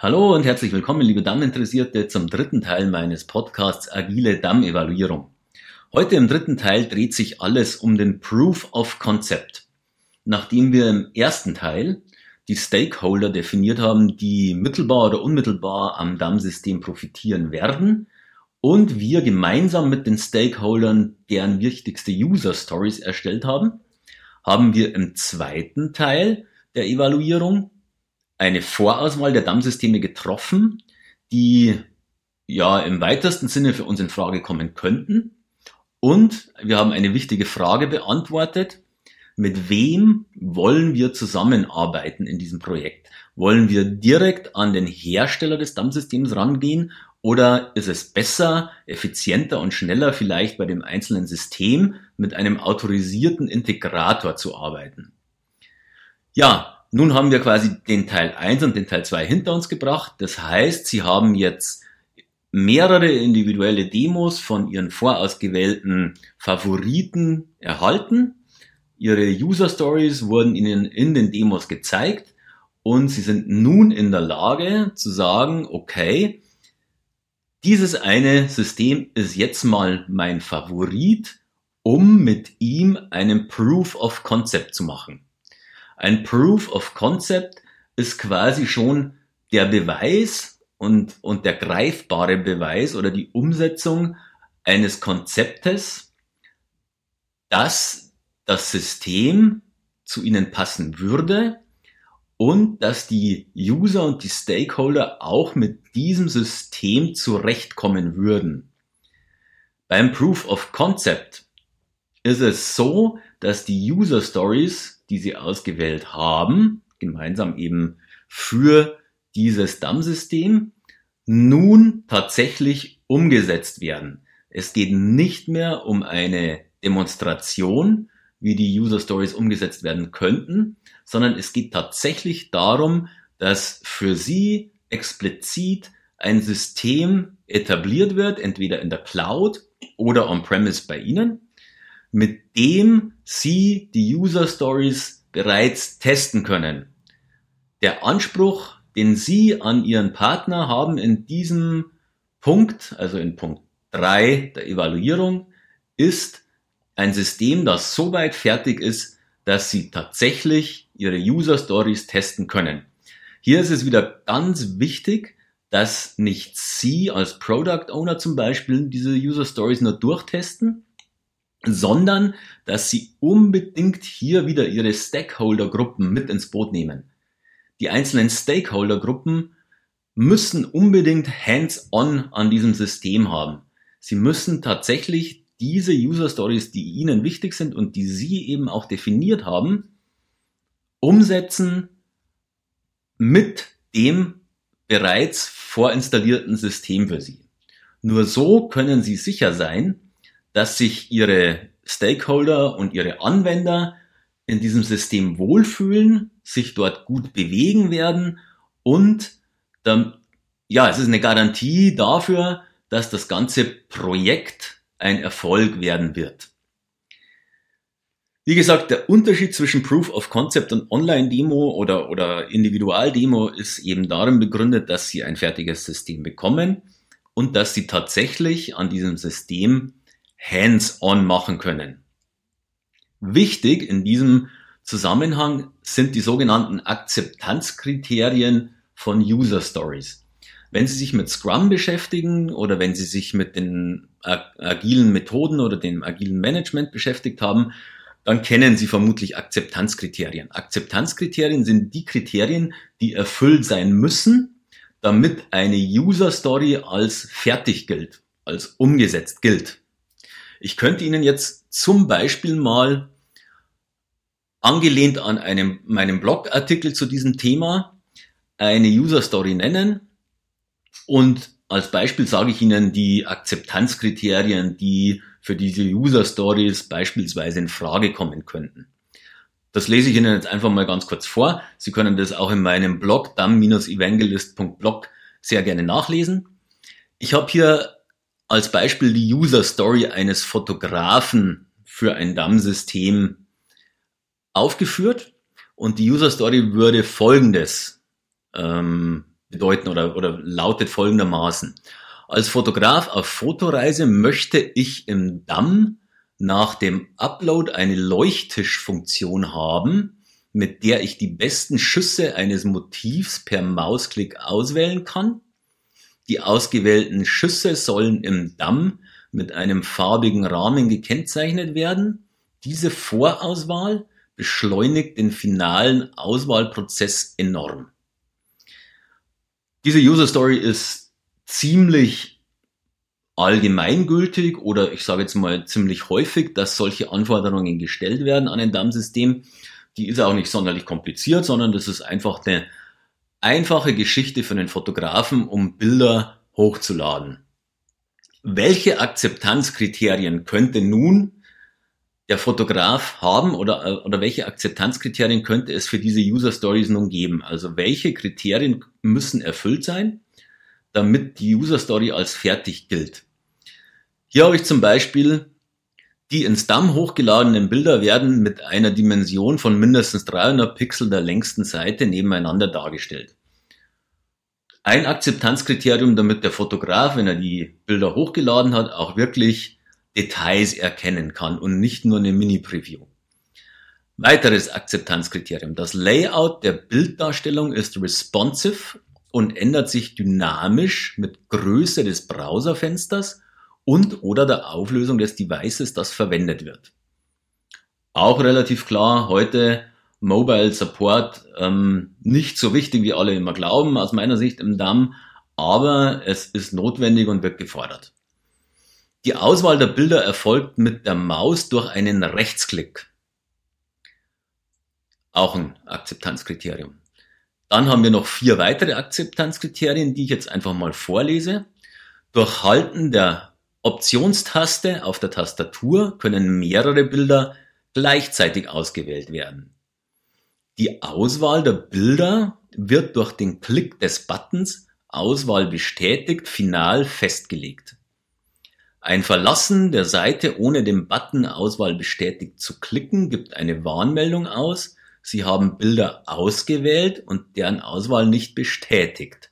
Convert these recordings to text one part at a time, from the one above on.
Hallo und herzlich willkommen, liebe Damminteressierte, zum dritten Teil meines Podcasts Agile Dammevaluierung. Heute im dritten Teil dreht sich alles um den Proof of Concept. Nachdem wir im ersten Teil die Stakeholder definiert haben, die mittelbar oder unmittelbar am Dammsystem profitieren werden und wir gemeinsam mit den Stakeholdern deren wichtigste User Stories erstellt haben, haben wir im zweiten Teil der Evaluierung eine Vorauswahl der Dammsysteme getroffen, die ja im weitesten Sinne für uns in Frage kommen könnten. Und wir haben eine wichtige Frage beantwortet. Mit wem wollen wir zusammenarbeiten in diesem Projekt? Wollen wir direkt an den Hersteller des Dammsystems rangehen oder ist es besser, effizienter und schneller vielleicht bei dem einzelnen System mit einem autorisierten Integrator zu arbeiten? Ja, nun haben wir quasi den Teil 1 und den Teil 2 hinter uns gebracht. Das heißt, Sie haben jetzt mehrere individuelle Demos von Ihren vorausgewählten Favoriten erhalten. Ihre User Stories wurden Ihnen in den Demos gezeigt und Sie sind nun in der Lage zu sagen, okay, dieses eine System ist jetzt mal mein Favorit, um mit ihm einen Proof of Concept zu machen. Ein Proof of Concept ist quasi schon der Beweis und, und der greifbare Beweis oder die Umsetzung eines Konzeptes, dass das System zu ihnen passen würde und dass die User und die Stakeholder auch mit diesem System zurechtkommen würden. Beim Proof of Concept ist es so, dass die User Stories die sie ausgewählt haben, gemeinsam eben für dieses Dammsystem, nun tatsächlich umgesetzt werden. Es geht nicht mehr um eine Demonstration, wie die User Stories umgesetzt werden könnten, sondern es geht tatsächlich darum, dass für Sie explizit ein System etabliert wird, entweder in der Cloud oder on-premise bei Ihnen, mit dem Sie die User Stories bereits testen können. Der Anspruch, den Sie an Ihren Partner haben in diesem Punkt, also in Punkt 3 der Evaluierung, ist ein System, das so weit fertig ist, dass Sie tatsächlich Ihre User Stories testen können. Hier ist es wieder ganz wichtig, dass nicht Sie als Product Owner zum Beispiel diese User Stories nur durchtesten, sondern dass sie unbedingt hier wieder ihre Stakeholder-Gruppen mit ins Boot nehmen. Die einzelnen Stakeholder-Gruppen müssen unbedingt hands-on an diesem System haben. Sie müssen tatsächlich diese User Stories, die ihnen wichtig sind und die sie eben auch definiert haben, umsetzen mit dem bereits vorinstallierten System für sie. Nur so können sie sicher sein, dass sich ihre Stakeholder und ihre Anwender in diesem System wohlfühlen, sich dort gut bewegen werden und dann, ja, es ist eine Garantie dafür, dass das ganze Projekt ein Erfolg werden wird. Wie gesagt, der Unterschied zwischen Proof of Concept und Online-Demo oder, oder Individual-Demo ist eben darin begründet, dass Sie ein fertiges System bekommen und dass Sie tatsächlich an diesem System hands-on machen können. Wichtig in diesem Zusammenhang sind die sogenannten Akzeptanzkriterien von User Stories. Wenn Sie sich mit Scrum beschäftigen oder wenn Sie sich mit den agilen Methoden oder dem agilen Management beschäftigt haben, dann kennen Sie vermutlich Akzeptanzkriterien. Akzeptanzkriterien sind die Kriterien, die erfüllt sein müssen, damit eine User Story als fertig gilt, als umgesetzt gilt. Ich könnte Ihnen jetzt zum Beispiel mal angelehnt an einem, meinem Blogartikel zu diesem Thema eine User Story nennen und als Beispiel sage ich Ihnen die Akzeptanzkriterien, die für diese User Stories beispielsweise in Frage kommen könnten. Das lese ich Ihnen jetzt einfach mal ganz kurz vor. Sie können das auch in meinem Blog dam-evangelist.blog sehr gerne nachlesen. Ich habe hier als Beispiel die User Story eines Fotografen für ein DAM-System aufgeführt und die User Story würde folgendes ähm, bedeuten oder, oder lautet folgendermaßen. Als Fotograf auf Fotoreise möchte ich im Damm nach dem Upload eine Leuchttischfunktion haben, mit der ich die besten Schüsse eines Motivs per Mausklick auswählen kann. Die ausgewählten Schüsse sollen im Damm mit einem farbigen Rahmen gekennzeichnet werden. Diese Vorauswahl beschleunigt den finalen Auswahlprozess enorm. Diese User Story ist ziemlich allgemeingültig oder ich sage jetzt mal ziemlich häufig, dass solche Anforderungen gestellt werden an ein DAM-System. Die ist auch nicht sonderlich kompliziert, sondern das ist einfach eine einfache Geschichte für den Fotografen, um Bilder hochzuladen. Welche Akzeptanzkriterien könnte nun der Fotograf haben oder, oder welche Akzeptanzkriterien könnte es für diese User Stories nun geben? Also welche Kriterien müssen erfüllt sein, damit die User Story als fertig gilt? Hier habe ich zum Beispiel die ins DAM hochgeladenen Bilder werden mit einer Dimension von mindestens 300 Pixel der längsten Seite nebeneinander dargestellt. Ein Akzeptanzkriterium, damit der Fotograf, wenn er die Bilder hochgeladen hat, auch wirklich Details erkennen kann und nicht nur eine Mini-Preview. Weiteres Akzeptanzkriterium. Das Layout der Bilddarstellung ist responsive und ändert sich dynamisch mit Größe des Browserfensters und oder der Auflösung des Devices, das verwendet wird. Auch relativ klar, heute Mobile Support ähm, nicht so wichtig, wie alle immer glauben, aus meiner Sicht im DAM, aber es ist notwendig und wird gefordert. Die Auswahl der Bilder erfolgt mit der Maus durch einen Rechtsklick. Auch ein Akzeptanzkriterium. Dann haben wir noch vier weitere Akzeptanzkriterien, die ich jetzt einfach mal vorlese. Durch Halten der Optionstaste auf der Tastatur können mehrere Bilder gleichzeitig ausgewählt werden. Die Auswahl der Bilder wird durch den Klick des Buttons Auswahl bestätigt final festgelegt. Ein Verlassen der Seite ohne den Button Auswahl bestätigt zu klicken gibt eine Warnmeldung aus, Sie haben Bilder ausgewählt und deren Auswahl nicht bestätigt.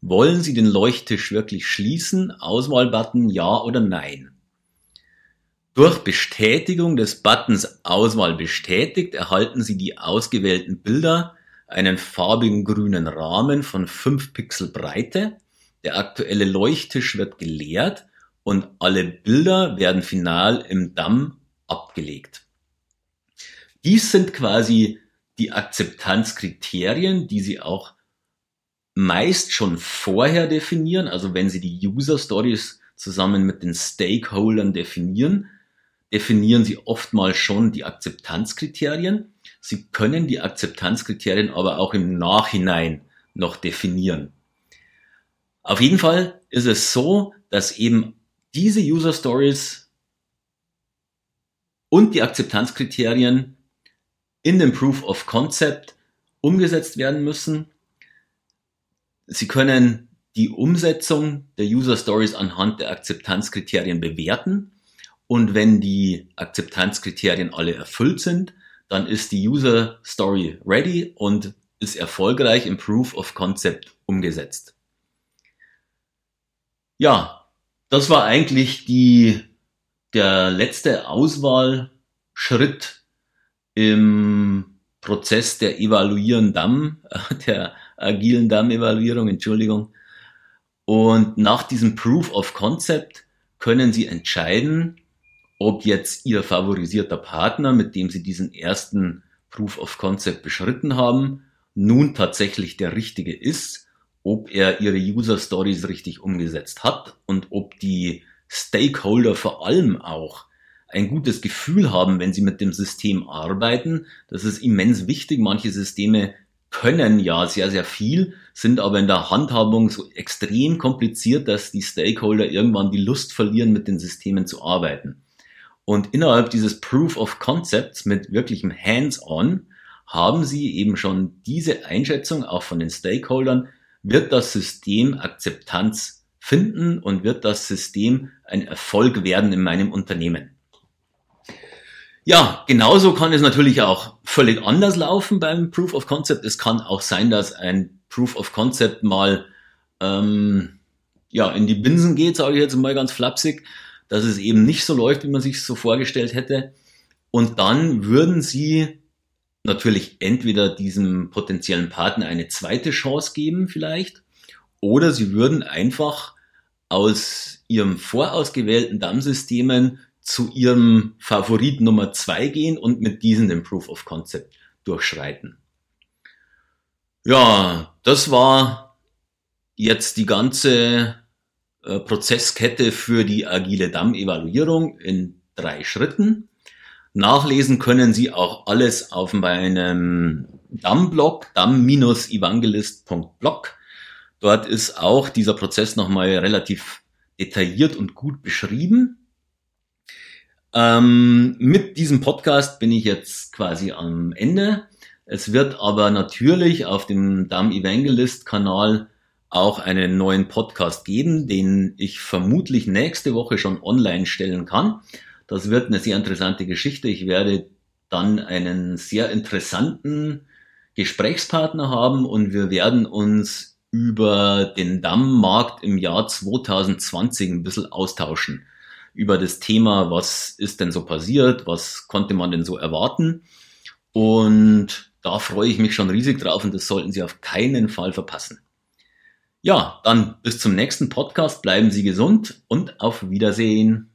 Wollen Sie den Leuchttisch wirklich schließen? Auswahlbutton Ja oder Nein. Durch Bestätigung des Buttons Auswahl bestätigt erhalten Sie die ausgewählten Bilder einen farbigen grünen Rahmen von 5 Pixel Breite. Der aktuelle Leuchttisch wird geleert und alle Bilder werden final im DAM abgelegt. Dies sind quasi die Akzeptanzkriterien, die Sie auch meist schon vorher definieren, also wenn Sie die User Stories zusammen mit den Stakeholdern definieren, definieren Sie oftmals schon die Akzeptanzkriterien. Sie können die Akzeptanzkriterien aber auch im Nachhinein noch definieren. Auf jeden Fall ist es so, dass eben diese User Stories und die Akzeptanzkriterien in dem Proof of Concept umgesetzt werden müssen Sie können die Umsetzung der User Stories anhand der Akzeptanzkriterien bewerten. Und wenn die Akzeptanzkriterien alle erfüllt sind, dann ist die User Story ready und ist erfolgreich im Proof of Concept umgesetzt. Ja, das war eigentlich die, der letzte Auswahlschritt im Prozess der Evaluieren DAM, der agilen DAM-Evaluierung, Entschuldigung. Und nach diesem Proof of Concept können Sie entscheiden, ob jetzt Ihr favorisierter Partner, mit dem Sie diesen ersten Proof of Concept beschritten haben, nun tatsächlich der richtige ist, ob er Ihre User Stories richtig umgesetzt hat und ob die Stakeholder vor allem auch ein gutes Gefühl haben, wenn sie mit dem System arbeiten. Das ist immens wichtig. Manche Systeme können ja sehr, sehr viel, sind aber in der Handhabung so extrem kompliziert, dass die Stakeholder irgendwann die Lust verlieren, mit den Systemen zu arbeiten. Und innerhalb dieses Proof of Concepts mit wirklichem Hands-on haben sie eben schon diese Einschätzung auch von den Stakeholdern, wird das System Akzeptanz finden und wird das System ein Erfolg werden in meinem Unternehmen. Ja, genauso kann es natürlich auch völlig anders laufen beim Proof of Concept. Es kann auch sein, dass ein Proof of Concept mal ähm, ja in die Binsen geht, sage ich jetzt mal ganz flapsig, dass es eben nicht so läuft, wie man sich so vorgestellt hätte. Und dann würden Sie natürlich entweder diesem potenziellen Partner eine zweite Chance geben, vielleicht, oder Sie würden einfach aus Ihrem vorausgewählten DAM-Systemen zu Ihrem Favorit Nummer zwei gehen und mit diesen den Proof of Concept durchschreiten. Ja, das war jetzt die ganze äh, Prozesskette für die agile DAM-Evaluierung in drei Schritten. Nachlesen können Sie auch alles auf meinem DAM-Blog, dam-evangelist.blog. Dort ist auch dieser Prozess nochmal relativ detailliert und gut beschrieben. Ähm, mit diesem Podcast bin ich jetzt quasi am Ende. Es wird aber natürlich auf dem DAM Evangelist Kanal auch einen neuen Podcast geben, den ich vermutlich nächste Woche schon online stellen kann. Das wird eine sehr interessante Geschichte. Ich werde dann einen sehr interessanten Gesprächspartner haben und wir werden uns über den Dammmarkt im Jahr 2020 ein bisschen austauschen. Über das Thema, was ist denn so passiert, was konnte man denn so erwarten. Und da freue ich mich schon riesig drauf und das sollten Sie auf keinen Fall verpassen. Ja, dann bis zum nächsten Podcast. Bleiben Sie gesund und auf Wiedersehen.